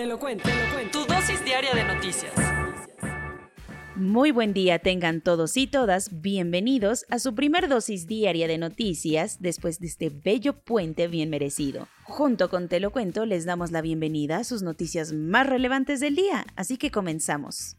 Te lo cuento, te lo cuento. Tu dosis diaria de noticias. Muy buen día tengan todos y todas, bienvenidos a su primer dosis diaria de noticias después de este bello puente bien merecido. Junto con Te lo cuento les damos la bienvenida a sus noticias más relevantes del día, así que comenzamos.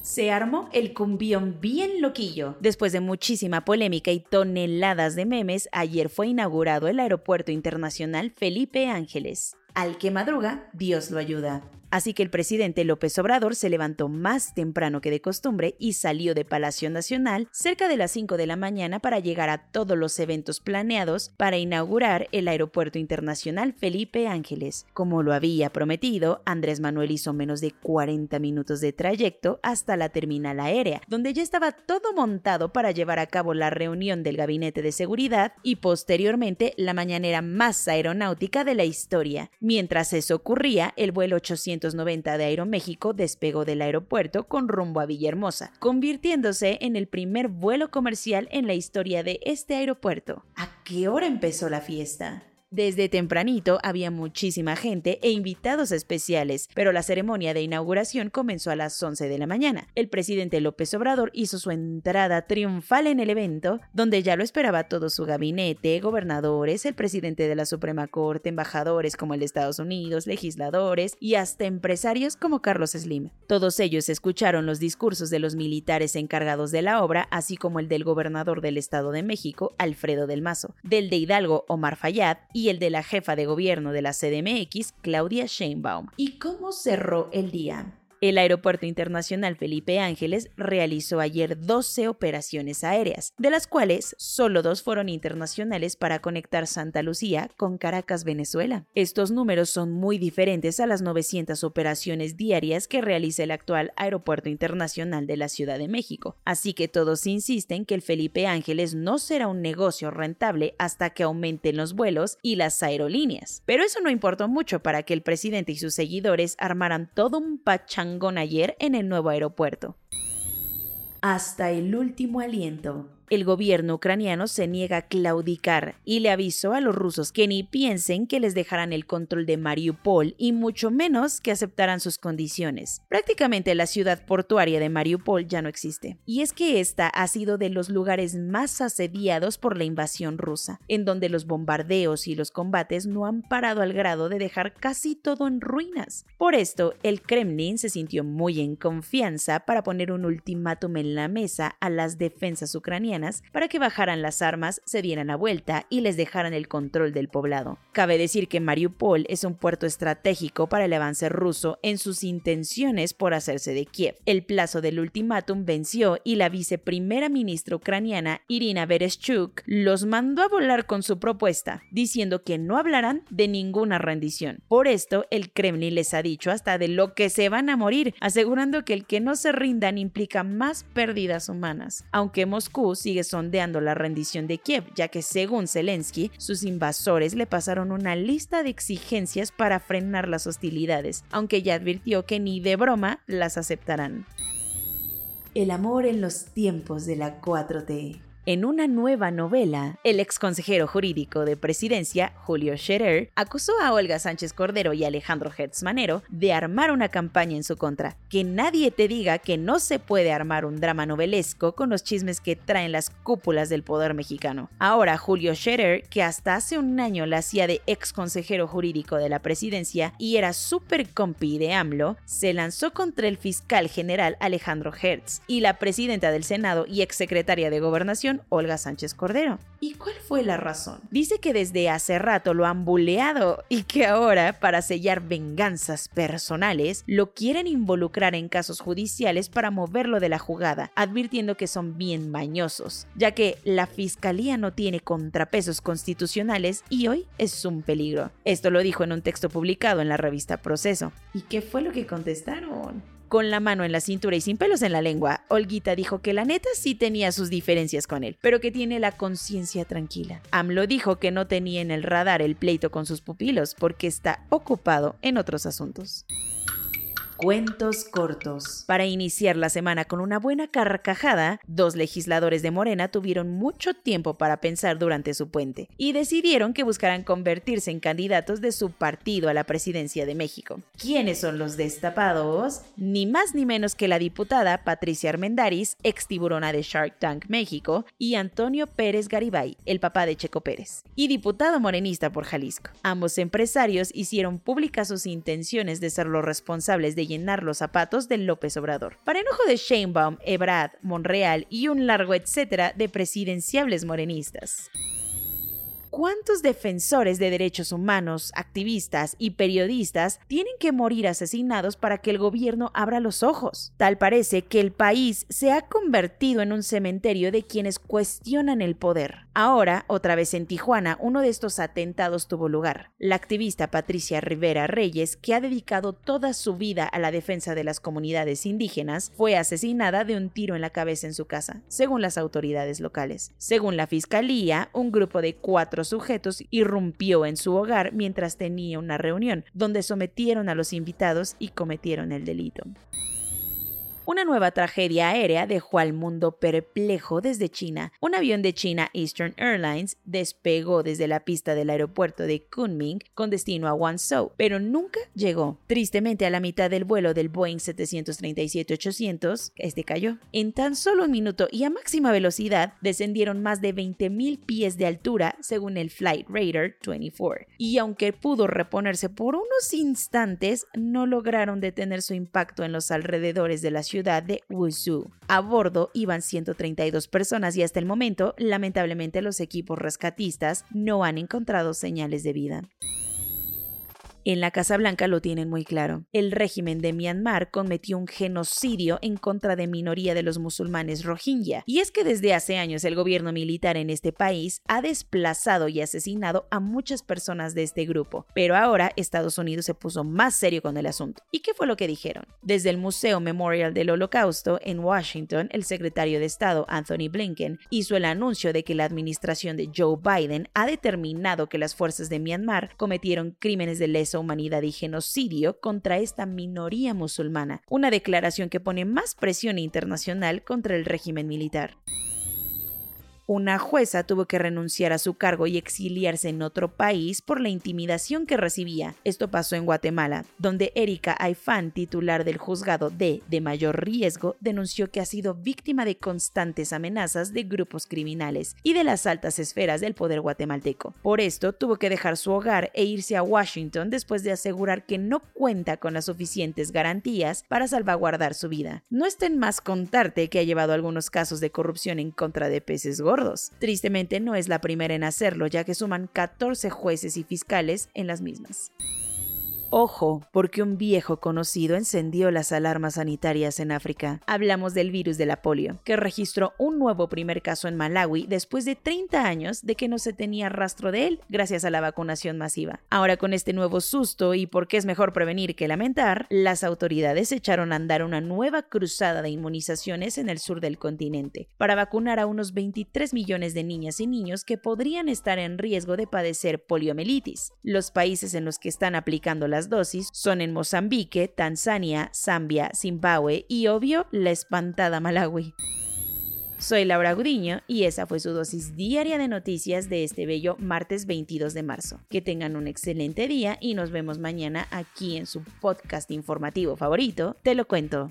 Se armó el cumbión bien loquillo. Después de muchísima polémica y toneladas de memes, ayer fue inaugurado el Aeropuerto Internacional Felipe Ángeles. Al que madruga, Dios lo ayuda. Así que el presidente López Obrador se levantó más temprano que de costumbre y salió de Palacio Nacional cerca de las 5 de la mañana para llegar a todos los eventos planeados para inaugurar el Aeropuerto Internacional Felipe Ángeles. Como lo había prometido, Andrés Manuel hizo menos de 40 minutos de trayecto hasta la terminal aérea, donde ya estaba todo montado para llevar a cabo la reunión del Gabinete de Seguridad y posteriormente la mañanera más aeronáutica de la historia. Mientras eso ocurría, el vuelo 800 de Aeroméxico despegó del aeropuerto con rumbo a Villahermosa, convirtiéndose en el primer vuelo comercial en la historia de este aeropuerto. ¿A qué hora empezó la fiesta? Desde tempranito había muchísima gente e invitados especiales, pero la ceremonia de inauguración comenzó a las 11 de la mañana. El presidente López Obrador hizo su entrada triunfal en el evento, donde ya lo esperaba todo su gabinete, gobernadores, el presidente de la Suprema Corte, embajadores como el de Estados Unidos, legisladores y hasta empresarios como Carlos Slim. Todos ellos escucharon los discursos de los militares encargados de la obra, así como el del gobernador del Estado de México, Alfredo del Mazo, del de Hidalgo, Omar Fayad, y el de la jefa de gobierno de la CDMX, Claudia Sheinbaum. ¿Y cómo cerró el día? El Aeropuerto Internacional Felipe Ángeles realizó ayer 12 operaciones aéreas, de las cuales solo dos fueron internacionales para conectar Santa Lucía con Caracas, Venezuela. Estos números son muy diferentes a las 900 operaciones diarias que realiza el actual Aeropuerto Internacional de la Ciudad de México, así que todos insisten que el Felipe Ángeles no será un negocio rentable hasta que aumenten los vuelos y las aerolíneas. Pero eso no importó mucho para que el presidente y sus seguidores armaran todo un pachán ayer en el nuevo aeropuerto. Hasta el último aliento. El gobierno ucraniano se niega a claudicar y le avisó a los rusos que ni piensen que les dejarán el control de Mariupol y mucho menos que aceptarán sus condiciones. Prácticamente la ciudad portuaria de Mariupol ya no existe. Y es que esta ha sido de los lugares más asediados por la invasión rusa, en donde los bombardeos y los combates no han parado al grado de dejar casi todo en ruinas. Por esto, el Kremlin se sintió muy en confianza para poner un ultimátum en la mesa a las defensas ucranianas para que bajaran las armas, se dieran la vuelta y les dejaran el control del poblado. Cabe decir que Mariupol es un puerto estratégico para el avance ruso en sus intenciones por hacerse de Kiev. El plazo del ultimátum venció y la viceprimera ministra ucraniana Irina Bereshchuk los mandó a volar con su propuesta, diciendo que no hablarán de ninguna rendición. Por esto, el Kremlin les ha dicho hasta de lo que se van a morir, asegurando que el que no se rindan implica más pérdidas humanas. Aunque Moscú sigue sondeando la rendición de Kiev, ya que según Zelensky, sus invasores le pasaron una lista de exigencias para frenar las hostilidades, aunque ya advirtió que ni de broma las aceptarán. El amor en los tiempos de la 4T. En una nueva novela, el ex consejero jurídico de presidencia, Julio Scherer, acusó a Olga Sánchez Cordero y Alejandro Hertz Manero de armar una campaña en su contra. Que nadie te diga que no se puede armar un drama novelesco con los chismes que traen las cúpulas del poder mexicano. Ahora, Julio Scherer, que hasta hace un año la hacía de ex consejero jurídico de la presidencia y era súper compi de AMLO, se lanzó contra el fiscal general Alejandro Hertz y la presidenta del Senado y ex secretaria de Gobernación, Olga Sánchez Cordero. ¿Y cuál fue la razón? Dice que desde hace rato lo han buleado y que ahora, para sellar venganzas personales, lo quieren involucrar en casos judiciales para moverlo de la jugada, advirtiendo que son bien mañosos, ya que la fiscalía no tiene contrapesos constitucionales y hoy es un peligro. Esto lo dijo en un texto publicado en la revista Proceso. ¿Y qué fue lo que contestaron? Con la mano en la cintura y sin pelos en la lengua, Olguita dijo que la neta sí tenía sus diferencias con él, pero que tiene la conciencia tranquila. AMLO dijo que no tenía en el radar el pleito con sus pupilos porque está ocupado en otros asuntos. Cuentos cortos. Para iniciar la semana con una buena carcajada, dos legisladores de Morena tuvieron mucho tiempo para pensar durante su puente y decidieron que buscarán convertirse en candidatos de su partido a la presidencia de México. ¿Quiénes son los destapados? Ni más ni menos que la diputada Patricia Armendariz, ex tiburona de Shark Tank México, y Antonio Pérez Garibay, el papá de Checo Pérez, y diputado morenista por Jalisco. Ambos empresarios hicieron públicas sus intenciones de ser los responsables de llenar los zapatos del López Obrador. Para enojo de Sheinbaum, Ebrard, Monreal y un largo etcétera de presidenciables morenistas. ¿Cuántos defensores de derechos humanos, activistas y periodistas tienen que morir asesinados para que el gobierno abra los ojos? Tal parece que el país se ha convertido en un cementerio de quienes cuestionan el poder. Ahora, otra vez en Tijuana, uno de estos atentados tuvo lugar. La activista Patricia Rivera Reyes, que ha dedicado toda su vida a la defensa de las comunidades indígenas, fue asesinada de un tiro en la cabeza en su casa, según las autoridades locales. Según la fiscalía, un grupo de cuatro sujetos irrumpió en su hogar mientras tenía una reunión, donde sometieron a los invitados y cometieron el delito. Una nueva tragedia aérea dejó al mundo perplejo desde China. Un avión de China Eastern Airlines despegó desde la pista del aeropuerto de Kunming con destino a Guangzhou, pero nunca llegó. Tristemente, a la mitad del vuelo del Boeing 737-800, este cayó. En tan solo un minuto y a máxima velocidad descendieron más de 20.000 pies de altura, según el Flight Radar 24. Y aunque pudo reponerse por unos instantes, no lograron detener su impacto en los alrededores de la ciudad de Wuzhou. A bordo iban 132 personas y hasta el momento, lamentablemente, los equipos rescatistas no han encontrado señales de vida. En la Casa Blanca lo tienen muy claro. El régimen de Myanmar cometió un genocidio en contra de minoría de los musulmanes rohingya. Y es que desde hace años el gobierno militar en este país ha desplazado y asesinado a muchas personas de este grupo. Pero ahora Estados Unidos se puso más serio con el asunto. ¿Y qué fue lo que dijeron? Desde el Museo Memorial del Holocausto en Washington, el secretario de Estado Anthony Blinken hizo el anuncio de que la administración de Joe Biden ha determinado que las fuerzas de Myanmar cometieron crímenes de lesa humanidad y genocidio contra esta minoría musulmana, una declaración que pone más presión internacional contra el régimen militar una jueza tuvo que renunciar a su cargo y exiliarse en otro país por la intimidación que recibía. Esto pasó en Guatemala, donde Erika Aifán, titular del juzgado D de mayor riesgo, denunció que ha sido víctima de constantes amenazas de grupos criminales y de las altas esferas del poder guatemalteco. Por esto tuvo que dejar su hogar e irse a Washington después de asegurar que no cuenta con las suficientes garantías para salvaguardar su vida. No estén más contarte que ha llevado algunos casos de corrupción en contra de peces gordos Tristemente no es la primera en hacerlo, ya que suman 14 jueces y fiscales en las mismas. Ojo, porque un viejo conocido encendió las alarmas sanitarias en África. Hablamos del virus de la polio, que registró un nuevo primer caso en Malawi después de 30 años de que no se tenía rastro de él gracias a la vacunación masiva. Ahora con este nuevo susto y porque es mejor prevenir que lamentar, las autoridades echaron a andar una nueva cruzada de inmunizaciones en el sur del continente para vacunar a unos 23 millones de niñas y niños que podrían estar en riesgo de padecer poliomielitis. Los países en los que están aplicando dosis son en Mozambique, Tanzania, Zambia, Zimbabue y obvio la espantada Malawi. Soy Laura Gudiño y esa fue su dosis diaria de noticias de este bello martes 22 de marzo. Que tengan un excelente día y nos vemos mañana aquí en su podcast informativo favorito, Te lo cuento.